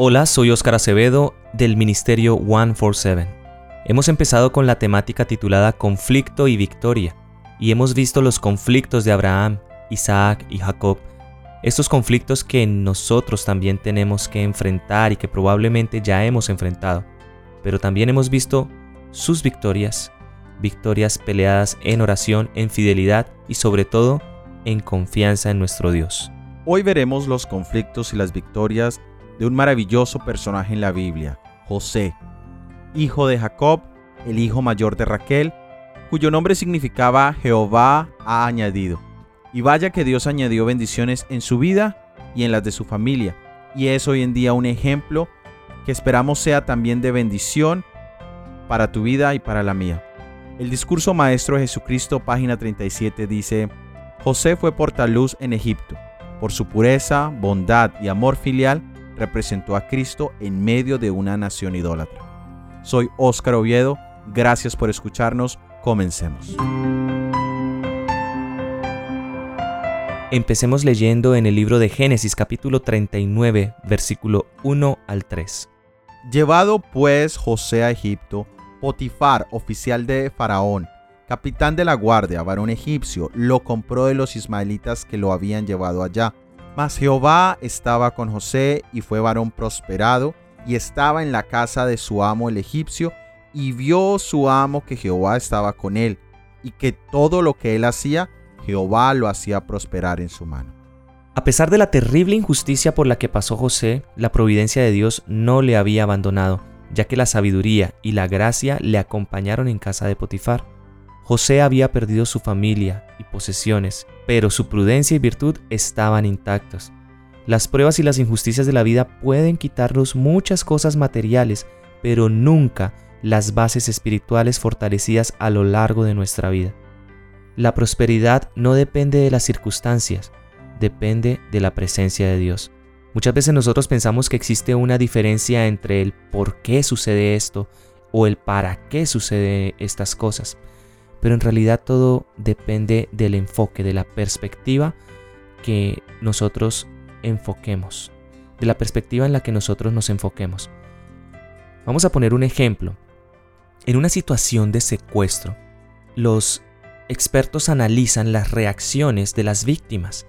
Hola, soy Óscar Acevedo del Ministerio 147. Hemos empezado con la temática titulada Conflicto y Victoria y hemos visto los conflictos de Abraham, Isaac y Jacob. Estos conflictos que nosotros también tenemos que enfrentar y que probablemente ya hemos enfrentado. Pero también hemos visto sus victorias, victorias peleadas en oración, en fidelidad y sobre todo en confianza en nuestro Dios. Hoy veremos los conflictos y las victorias de un maravilloso personaje en la Biblia, José, hijo de Jacob, el hijo mayor de Raquel, cuyo nombre significaba Jehová ha añadido. Y vaya que Dios añadió bendiciones en su vida y en las de su familia, y es hoy en día un ejemplo que esperamos sea también de bendición para tu vida y para la mía. El discurso maestro de Jesucristo, página 37, dice, José fue portaluz en Egipto. Por su pureza, bondad y amor filial, representó a Cristo en medio de una nación idólatra. Soy Óscar Oviedo, gracias por escucharnos, comencemos. Empecemos leyendo en el libro de Génesis capítulo 39, versículo 1 al 3. Llevado pues José a Egipto, Potifar, oficial de Faraón, capitán de la guardia, varón egipcio, lo compró de los ismaelitas que lo habían llevado allá. Mas Jehová estaba con José y fue varón prosperado y estaba en la casa de su amo el egipcio y vio su amo que Jehová estaba con él y que todo lo que él hacía, Jehová lo hacía prosperar en su mano. A pesar de la terrible injusticia por la que pasó José, la providencia de Dios no le había abandonado, ya que la sabiduría y la gracia le acompañaron en casa de Potifar. José había perdido su familia y posesiones, pero su prudencia y virtud estaban intactos. Las pruebas y las injusticias de la vida pueden quitarnos muchas cosas materiales, pero nunca las bases espirituales fortalecidas a lo largo de nuestra vida. La prosperidad no depende de las circunstancias, depende de la presencia de Dios. Muchas veces nosotros pensamos que existe una diferencia entre el por qué sucede esto o el para qué suceden estas cosas pero en realidad todo depende del enfoque, de la perspectiva que nosotros enfoquemos, de la perspectiva en la que nosotros nos enfoquemos. Vamos a poner un ejemplo. En una situación de secuestro, los expertos analizan las reacciones de las víctimas.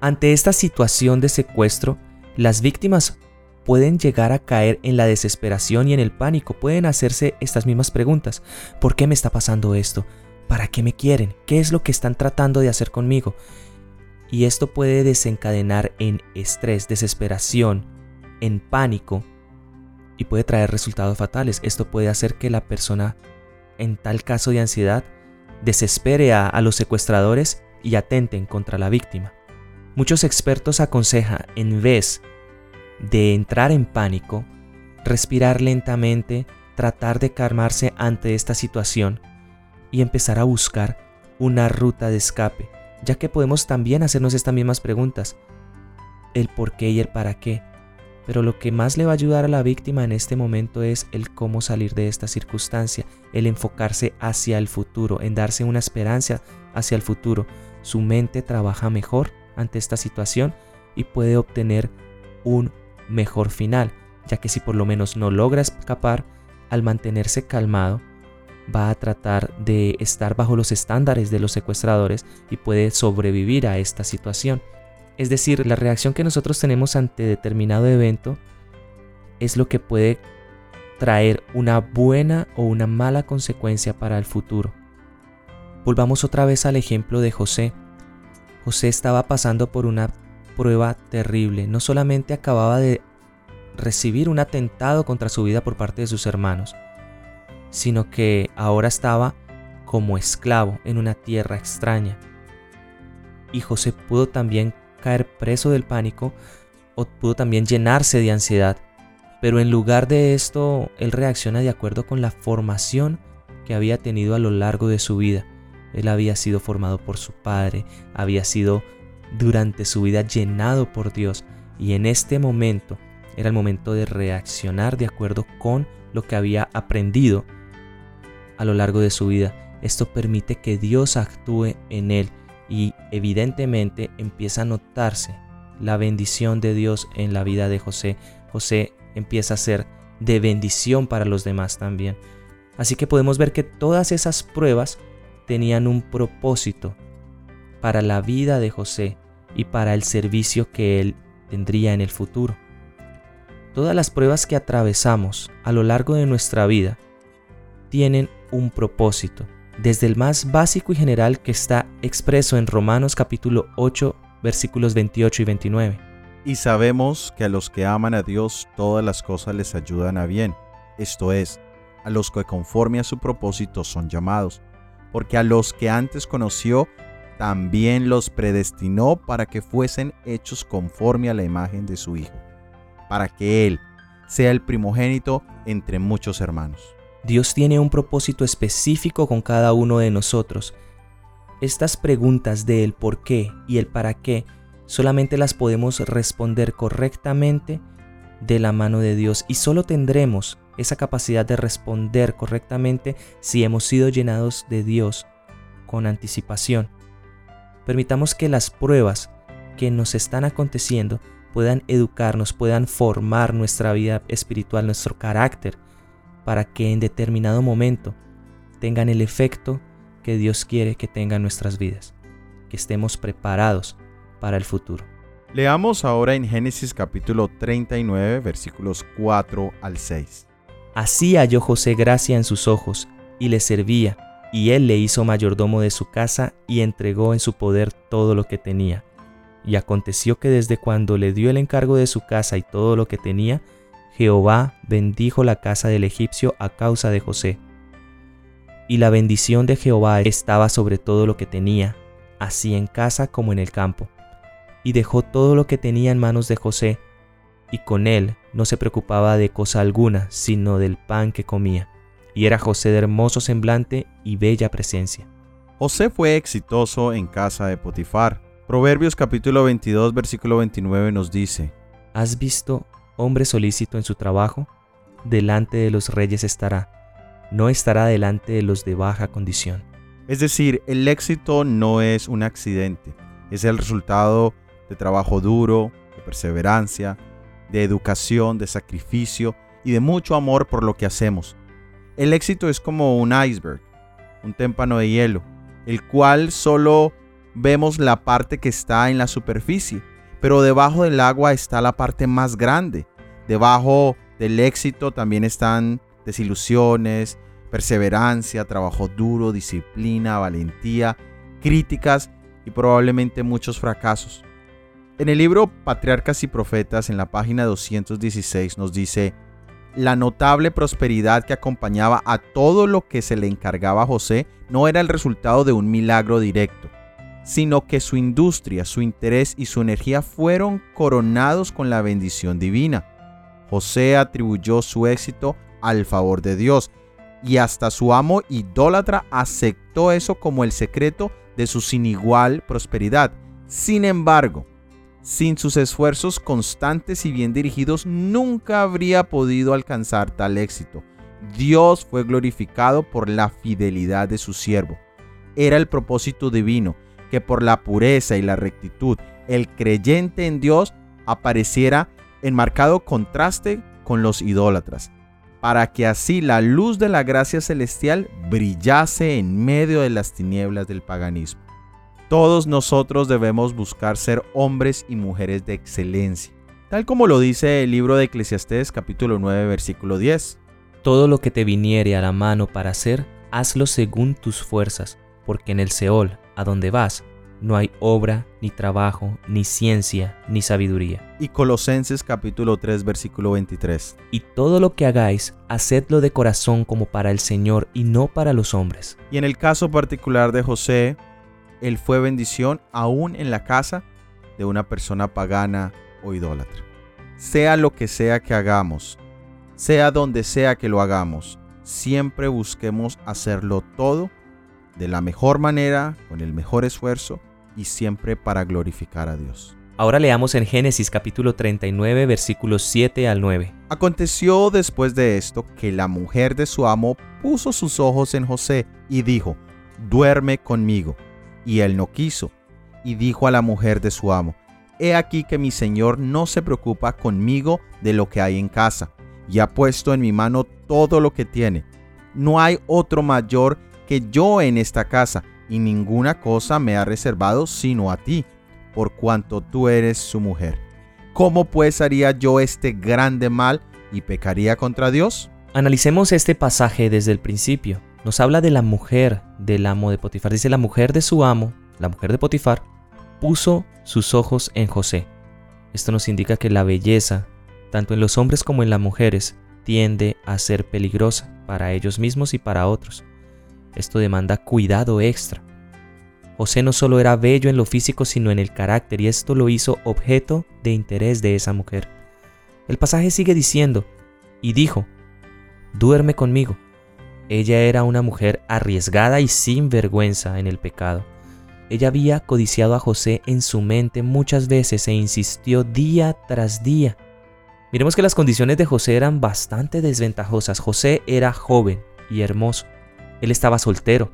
Ante esta situación de secuestro, las víctimas pueden llegar a caer en la desesperación y en el pánico, pueden hacerse estas mismas preguntas. ¿Por qué me está pasando esto? ¿Para qué me quieren? ¿Qué es lo que están tratando de hacer conmigo? Y esto puede desencadenar en estrés, desesperación, en pánico y puede traer resultados fatales. Esto puede hacer que la persona, en tal caso de ansiedad, desespere a, los secuestradores y atenten contra la víctima. Muchos expertos aconsejan, en vez de entrar en pánico, respirar lentamente, tratar de calmarse ante esta situación y empezar a buscar una ruta de escape, ya que podemos también hacernos estas mismas preguntas, el por qué y el para qué. Pero lo que más le va a ayudar a la víctima en este momento es el cómo salir de esta circunstancia, el enfocarse hacia el futuro, en darse una esperanza hacia el futuro. Su mente trabaja mejor ante esta situación y puede obtener un mejor final, ya que si por lo menos no logra escapar, al mantenerse calmado, va a tratar de estar bajo los estándares de los secuestradores y puede sobrevivir a esta situación. Es decir, la reacción que nosotros tenemos ante determinado evento es lo que puede traer una buena o una mala consecuencia para el futuro. Volvamos otra vez al ejemplo de José. José estaba pasando por una prueba terrible. No solamente acababa de recibir un atentado contra su vida por parte de sus hermanos, sino que ahora estaba como esclavo en una tierra extraña. Y José pudo también caer preso del pánico o pudo también llenarse de ansiedad. Pero en lugar de esto, él reacciona de acuerdo con la formación que había tenido a lo largo de su vida. Él había sido formado por su padre, había sido durante su vida llenado por Dios y en este momento era el momento de reaccionar de acuerdo con lo que había aprendido a lo largo de su vida. Esto permite que Dios actúe en él y evidentemente empieza a notarse la bendición de Dios en la vida de José José empieza a ser de bendición para los demás también. Así que podemos ver que todas esas pruebas tenían un propósito para la vida de José y para el servicio que él tendría en el futuro. Todas las pruebas que atravesamos a lo largo de nuestra vida tienen un propósito, desde el más básico y general que está expreso en Romanos capítulo 8 versículos 28 y 29. Y sabemos que a los que aman a Dios todas las cosas les ayudan a bien, esto es, a los que conforme a su propósito son llamados, porque a los que antes conoció, también los predestinó para que fuesen hechos conforme a la imagen de su Hijo, para que Él sea el primogénito entre muchos hermanos. Dios tiene un propósito específico con cada uno de nosotros. Estas preguntas de el por qué y el para qué solamente las podemos responder correctamente de la mano de Dios y solo tendremos esa capacidad de responder correctamente si hemos sido llenados de Dios con anticipación. Permitamos que las pruebas que nos están aconteciendo puedan educarnos, puedan formar nuestra vida espiritual, nuestro carácter, para que en determinado momento tengan el efecto que Dios quiere que tengan nuestras vidas, que estemos preparados para el futuro. Leamos ahora en Génesis capítulo 39 versículos 4 al 6. Así halló José gracia en sus ojos y le servía, y él le hizo mayordomo de su casa y entregó en su poder todo lo que tenía. Y aconteció que desde cuando le dio el encargo de su casa y todo lo que tenía, Jehová bendijo la casa del egipcio a causa de José. Y la bendición de Jehová estaba sobre todo lo que tenía, así en casa como en el campo y dejó todo lo que tenía en manos de José, y con él no se preocupaba de cosa alguna, sino del pan que comía. Y era José de hermoso semblante y bella presencia. José fue exitoso en casa de Potifar. Proverbios capítulo 22 versículo 29 nos dice, ¿Has visto hombre solícito en su trabajo? Delante de los reyes estará, no estará delante de los de baja condición. Es decir, el éxito no es un accidente, es el resultado de trabajo duro, de perseverancia, de educación, de sacrificio y de mucho amor por lo que hacemos. El éxito es como un iceberg, un témpano de hielo, el cual solo vemos la parte que está en la superficie, pero debajo del agua está la parte más grande. Debajo del éxito también están desilusiones, perseverancia, trabajo duro, disciplina, valentía, críticas y probablemente muchos fracasos. En el libro Patriarcas y Profetas, en la página 216, nos dice, la notable prosperidad que acompañaba a todo lo que se le encargaba a José no era el resultado de un milagro directo, sino que su industria, su interés y su energía fueron coronados con la bendición divina. José atribuyó su éxito al favor de Dios y hasta su amo idólatra aceptó eso como el secreto de su sin igual prosperidad. Sin embargo, sin sus esfuerzos constantes y bien dirigidos, nunca habría podido alcanzar tal éxito. Dios fue glorificado por la fidelidad de su siervo. Era el propósito divino que por la pureza y la rectitud el creyente en Dios apareciera en marcado contraste con los idólatras, para que así la luz de la gracia celestial brillase en medio de las tinieblas del paganismo. Todos nosotros debemos buscar ser hombres y mujeres de excelencia, tal como lo dice el libro de Eclesiastés capítulo 9 versículo 10. Todo lo que te viniere a la mano para hacer, hazlo según tus fuerzas, porque en el Seol, a donde vas, no hay obra, ni trabajo, ni ciencia, ni sabiduría. Y Colosenses capítulo 3 versículo 23. Y todo lo que hagáis, hacedlo de corazón como para el Señor y no para los hombres. Y en el caso particular de José, él fue bendición aún en la casa de una persona pagana o idólatra. Sea lo que sea que hagamos, sea donde sea que lo hagamos, siempre busquemos hacerlo todo de la mejor manera, con el mejor esfuerzo y siempre para glorificar a Dios. Ahora leamos en Génesis capítulo 39 versículos 7 al 9. Aconteció después de esto que la mujer de su amo puso sus ojos en José y dijo, duerme conmigo. Y él no quiso. Y dijo a la mujer de su amo, he aquí que mi señor no se preocupa conmigo de lo que hay en casa, y ha puesto en mi mano todo lo que tiene. No hay otro mayor que yo en esta casa, y ninguna cosa me ha reservado sino a ti, por cuanto tú eres su mujer. ¿Cómo pues haría yo este grande mal y pecaría contra Dios? Analicemos este pasaje desde el principio. Nos habla de la mujer del amo de Potifar. Dice la mujer de su amo, la mujer de Potifar, puso sus ojos en José. Esto nos indica que la belleza, tanto en los hombres como en las mujeres, tiende a ser peligrosa para ellos mismos y para otros. Esto demanda cuidado extra. José no solo era bello en lo físico, sino en el carácter, y esto lo hizo objeto de interés de esa mujer. El pasaje sigue diciendo, y dijo, duerme conmigo. Ella era una mujer arriesgada y sin vergüenza en el pecado. Ella había codiciado a José en su mente muchas veces e insistió día tras día. Miremos que las condiciones de José eran bastante desventajosas. José era joven y hermoso. Él estaba soltero,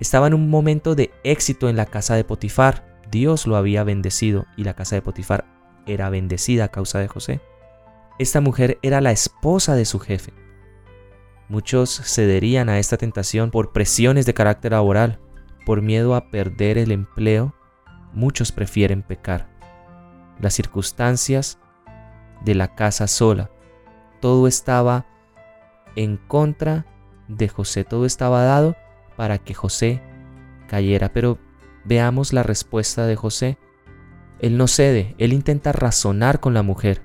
estaba en un momento de éxito en la casa de Potifar. Dios lo había bendecido y la casa de Potifar era bendecida a causa de José. Esta mujer era la esposa de su jefe. Muchos cederían a esta tentación por presiones de carácter laboral, por miedo a perder el empleo. Muchos prefieren pecar. Las circunstancias de la casa sola, todo estaba en contra de José, todo estaba dado para que José cayera. Pero veamos la respuesta de José. Él no cede, él intenta razonar con la mujer.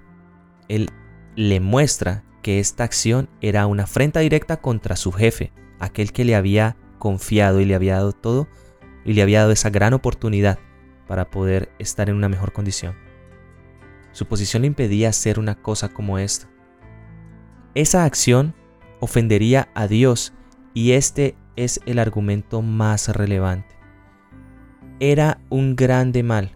Él le muestra que esta acción era una afrenta directa contra su jefe, aquel que le había confiado y le había dado todo y le había dado esa gran oportunidad para poder estar en una mejor condición. Su posición le impedía hacer una cosa como esta. Esa acción ofendería a Dios y este es el argumento más relevante. Era un grande mal.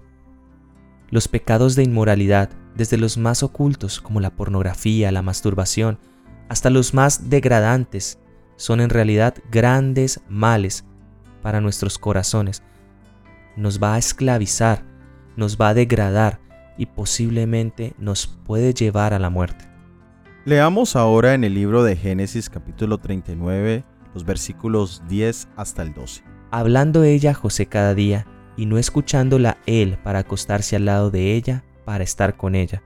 Los pecados de inmoralidad, desde los más ocultos como la pornografía, la masturbación, hasta los más degradantes, son en realidad grandes males para nuestros corazones. Nos va a esclavizar, nos va a degradar y posiblemente nos puede llevar a la muerte. Leamos ahora en el libro de Génesis capítulo 39 los versículos 10 hasta el 12. Hablando ella a José cada día, y no escuchándola él para acostarse al lado de ella, para estar con ella.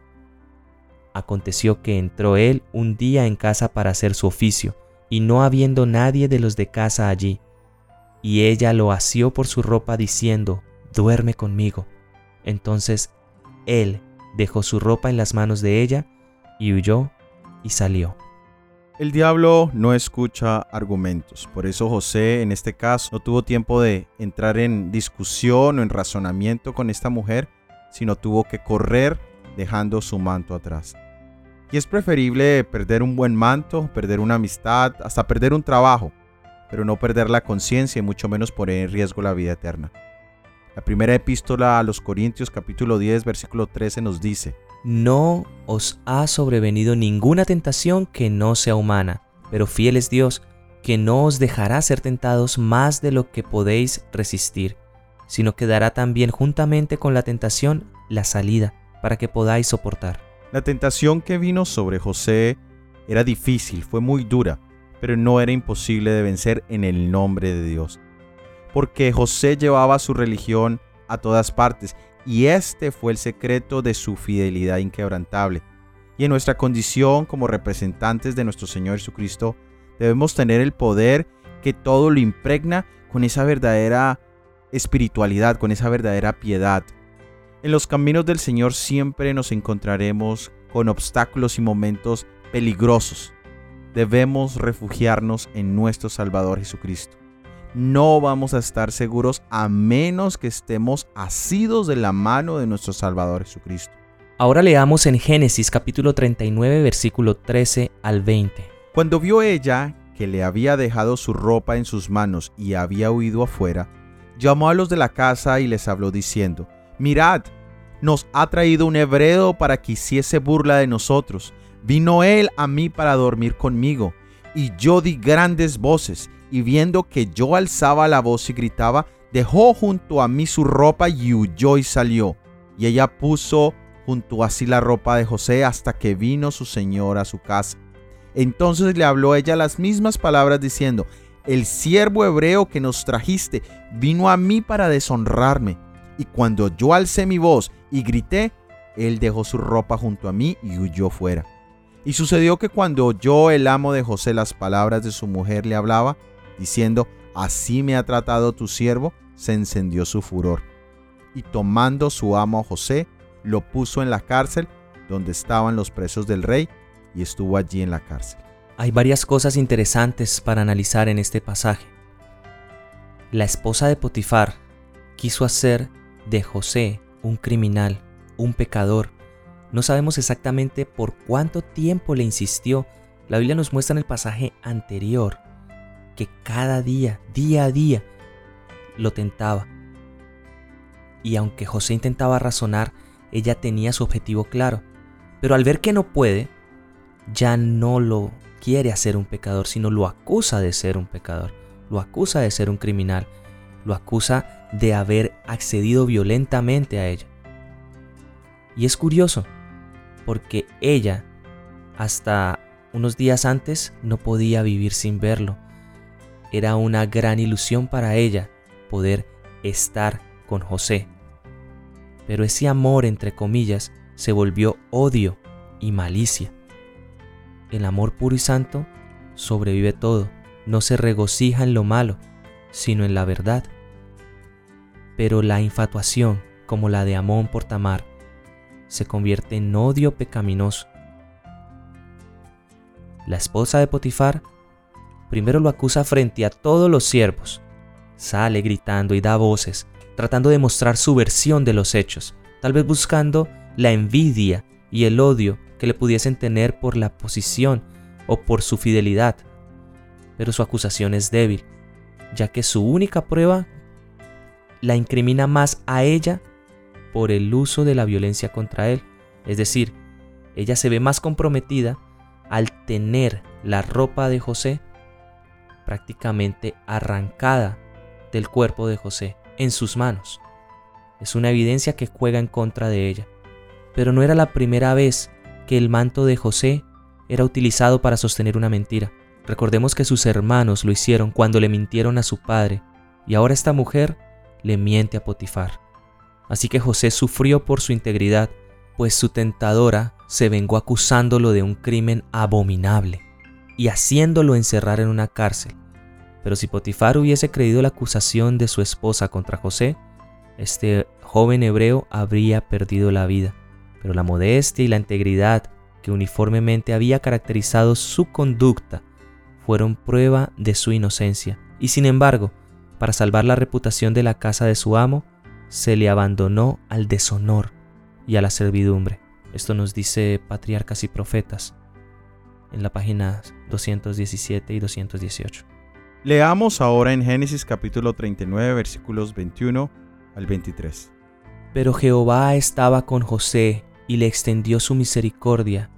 Aconteció que entró él un día en casa para hacer su oficio, y no habiendo nadie de los de casa allí, y ella lo asió por su ropa diciendo, duerme conmigo. Entonces él dejó su ropa en las manos de ella, y huyó y salió. El diablo no escucha argumentos, por eso José en este caso no tuvo tiempo de entrar en discusión o en razonamiento con esta mujer, sino tuvo que correr dejando su manto atrás. Y es preferible perder un buen manto, perder una amistad, hasta perder un trabajo, pero no perder la conciencia y mucho menos poner en riesgo la vida eterna. La primera epístola a los Corintios capítulo 10 versículo 13 nos dice, no os ha sobrevenido ninguna tentación que no sea humana, pero fiel es Dios, que no os dejará ser tentados más de lo que podéis resistir, sino que dará también juntamente con la tentación la salida, para que podáis soportar. La tentación que vino sobre José era difícil, fue muy dura, pero no era imposible de vencer en el nombre de Dios. Porque José llevaba su religión a todas partes y este fue el secreto de su fidelidad inquebrantable. Y en nuestra condición como representantes de nuestro Señor Jesucristo, debemos tener el poder que todo lo impregna con esa verdadera espiritualidad, con esa verdadera piedad. En los caminos del Señor siempre nos encontraremos con obstáculos y momentos peligrosos. Debemos refugiarnos en nuestro Salvador Jesucristo no vamos a estar seguros a menos que estemos asidos de la mano de nuestro Salvador Jesucristo. Ahora leamos en Génesis capítulo 39 versículo 13 al 20. Cuando vio ella que le había dejado su ropa en sus manos y había huido afuera, llamó a los de la casa y les habló diciendo, Mirad, nos ha traído un hebreo para que hiciese burla de nosotros. Vino él a mí para dormir conmigo, y yo di grandes voces y viendo que yo alzaba la voz y gritaba, dejó junto a mí su ropa y huyó y salió. y ella puso junto a sí la ropa de José hasta que vino su señor a su casa. Entonces le habló ella las mismas palabras diciendo, el siervo hebreo que nos trajiste vino a mí para deshonrarme. Y cuando yo alcé mi voz y grité, él dejó su ropa junto a mí y huyó fuera. Y sucedió que cuando oyó el amo de José las palabras de su mujer le hablaba, diciendo, Así me ha tratado tu siervo, se encendió su furor. Y tomando su amo a José, lo puso en la cárcel donde estaban los presos del rey, y estuvo allí en la cárcel. Hay varias cosas interesantes para analizar en este pasaje. La esposa de Potifar quiso hacer de José un criminal, un pecador. No sabemos exactamente por cuánto tiempo le insistió. La Biblia nos muestra en el pasaje anterior que cada día, día a día, lo tentaba. Y aunque José intentaba razonar, ella tenía su objetivo claro. Pero al ver que no puede, ya no lo quiere hacer un pecador, sino lo acusa de ser un pecador, lo acusa de ser un criminal, lo acusa de haber accedido violentamente a ella. Y es curioso, porque ella, hasta unos días antes, no podía vivir sin verlo. Era una gran ilusión para ella poder estar con José. Pero ese amor, entre comillas, se volvió odio y malicia. El amor puro y santo sobrevive todo, no se regocija en lo malo, sino en la verdad. Pero la infatuación, como la de Amón por Tamar, se convierte en odio pecaminoso. La esposa de Potifar primero lo acusa frente a todos los siervos. Sale gritando y da voces, tratando de mostrar su versión de los hechos, tal vez buscando la envidia y el odio que le pudiesen tener por la posición o por su fidelidad. Pero su acusación es débil, ya que su única prueba la incrimina más a ella por el uso de la violencia contra él. Es decir, ella se ve más comprometida al tener la ropa de José prácticamente arrancada del cuerpo de José en sus manos. Es una evidencia que juega en contra de ella. Pero no era la primera vez que el manto de José era utilizado para sostener una mentira. Recordemos que sus hermanos lo hicieron cuando le mintieron a su padre, y ahora esta mujer le miente a Potifar. Así que José sufrió por su integridad, pues su tentadora se vengó acusándolo de un crimen abominable y haciéndolo encerrar en una cárcel. Pero si Potifar hubiese creído la acusación de su esposa contra José, este joven hebreo habría perdido la vida pero la modestia y la integridad que uniformemente había caracterizado su conducta fueron prueba de su inocencia, y sin embargo, para salvar la reputación de la casa de su amo, se le abandonó al deshonor y a la servidumbre. Esto nos dice Patriarcas y Profetas en la página 217 y 218. Leamos ahora en Génesis capítulo 39 versículos 21 al 23. Pero Jehová estaba con José y le extendió su misericordia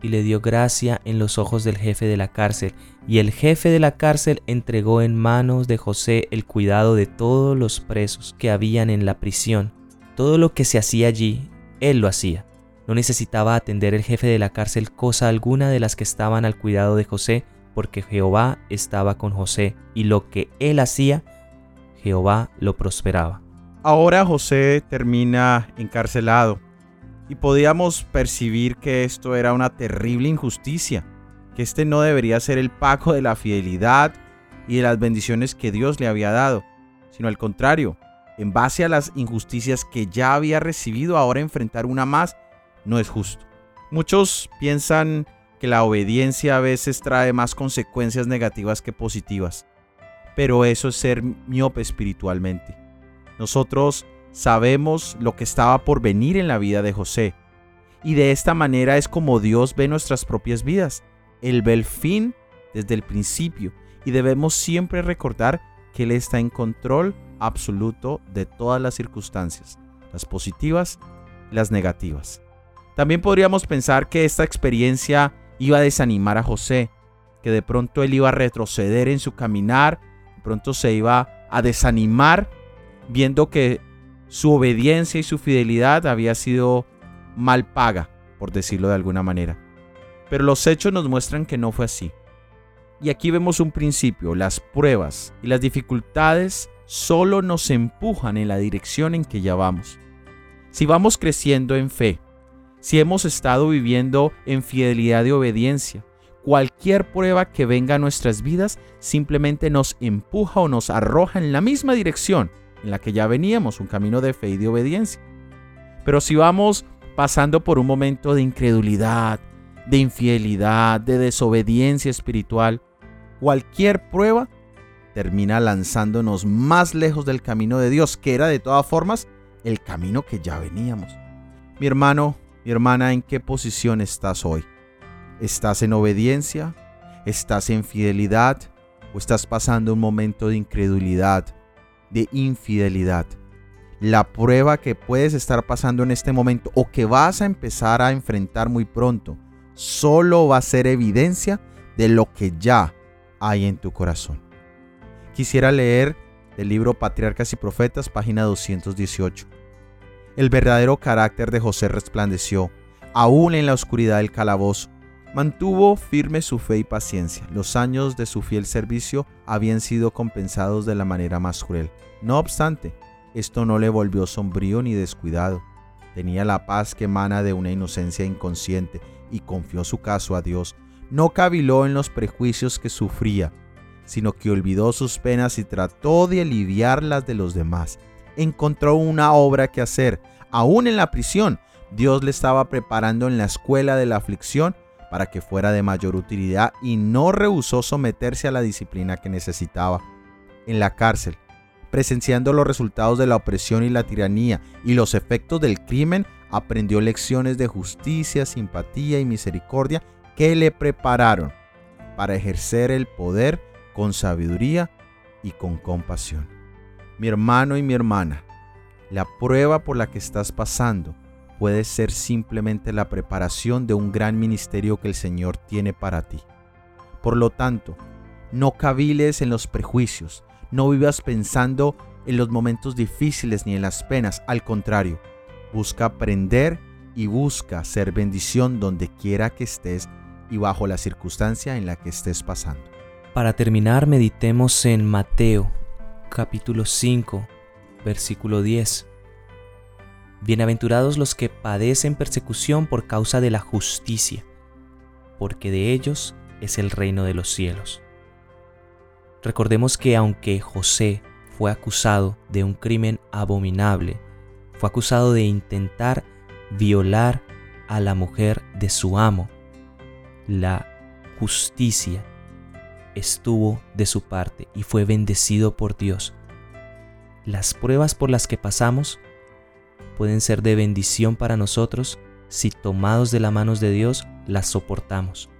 y le dio gracia en los ojos del jefe de la cárcel. Y el jefe de la cárcel entregó en manos de José el cuidado de todos los presos que habían en la prisión. Todo lo que se hacía allí, él lo hacía. No necesitaba atender el jefe de la cárcel cosa alguna de las que estaban al cuidado de José, porque Jehová estaba con José, y lo que él hacía, Jehová lo prosperaba. Ahora José termina encarcelado y podíamos percibir que esto era una terrible injusticia, que este no debería ser el pago de la fidelidad y de las bendiciones que Dios le había dado, sino al contrario, en base a las injusticias que ya había recibido, ahora enfrentar una más no es justo. Muchos piensan que la obediencia a veces trae más consecuencias negativas que positivas, pero eso es ser miope espiritualmente. Nosotros sabemos lo que estaba por venir en la vida de José. Y de esta manera es como Dios ve nuestras propias vidas. Él ve el fin desde el principio y debemos siempre recordar que Él está en control absoluto de todas las circunstancias, las positivas y las negativas. También podríamos pensar que esta experiencia iba a desanimar a José, que de pronto él iba a retroceder en su caminar, de pronto se iba a desanimar viendo que su obediencia y su fidelidad había sido mal paga, por decirlo de alguna manera. Pero los hechos nos muestran que no fue así. Y aquí vemos un principio, las pruebas y las dificultades solo nos empujan en la dirección en que ya vamos. Si vamos creciendo en fe, si hemos estado viviendo en fidelidad y obediencia, cualquier prueba que venga a nuestras vidas simplemente nos empuja o nos arroja en la misma dirección en la que ya veníamos, un camino de fe y de obediencia. Pero si vamos pasando por un momento de incredulidad, de infidelidad, de desobediencia espiritual, cualquier prueba termina lanzándonos más lejos del camino de Dios, que era de todas formas el camino que ya veníamos. Mi hermano, mi hermana, ¿en qué posición estás hoy? ¿Estás en obediencia? ¿Estás en fidelidad? ¿O estás pasando un momento de incredulidad, de infidelidad? La prueba que puedes estar pasando en este momento o que vas a empezar a enfrentar muy pronto solo va a ser evidencia de lo que ya hay en tu corazón. Quisiera leer el libro Patriarcas y Profetas, página 218. El verdadero carácter de José resplandeció, aún en la oscuridad del calabozo. Mantuvo firme su fe y paciencia. Los años de su fiel servicio habían sido compensados de la manera más cruel. No obstante, esto no le volvió sombrío ni descuidado. Tenía la paz que emana de una inocencia inconsciente y confió su caso a Dios. No caviló en los prejuicios que sufría, sino que olvidó sus penas y trató de aliviar las de los demás. Encontró una obra que hacer. Aún en la prisión, Dios le estaba preparando en la escuela de la aflicción para que fuera de mayor utilidad y no rehusó someterse a la disciplina que necesitaba. En la cárcel, presenciando los resultados de la opresión y la tiranía y los efectos del crimen, aprendió lecciones de justicia, simpatía y misericordia que le prepararon para ejercer el poder con sabiduría y con compasión. Mi hermano y mi hermana, la prueba por la que estás pasando puede ser simplemente la preparación de un gran ministerio que el Señor tiene para ti. Por lo tanto, no caviles en los prejuicios, no vivas pensando en los momentos difíciles ni en las penas, al contrario, busca aprender y busca ser bendición donde quiera que estés y bajo la circunstancia en la que estés pasando. Para terminar, meditemos en Mateo capítulo 5, versículo 10. Bienaventurados los que padecen persecución por causa de la justicia, porque de ellos es el reino de los cielos. Recordemos que aunque José fue acusado de un crimen abominable, fue acusado de intentar violar a la mujer de su amo, la justicia estuvo de su parte y fue bendecido por Dios. Las pruebas por las que pasamos pueden ser de bendición para nosotros si tomados de la manos de Dios las soportamos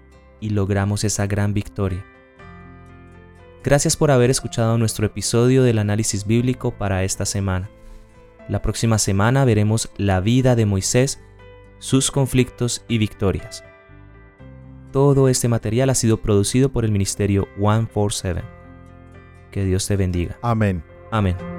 y logramos esa gran victoria. Gracias por haber escuchado nuestro episodio del análisis bíblico para esta semana. La próxima semana veremos la vida de Moisés, sus conflictos y victorias. Todo este material ha sido producido por el ministerio 147. Que Dios te bendiga. Amén. Amén.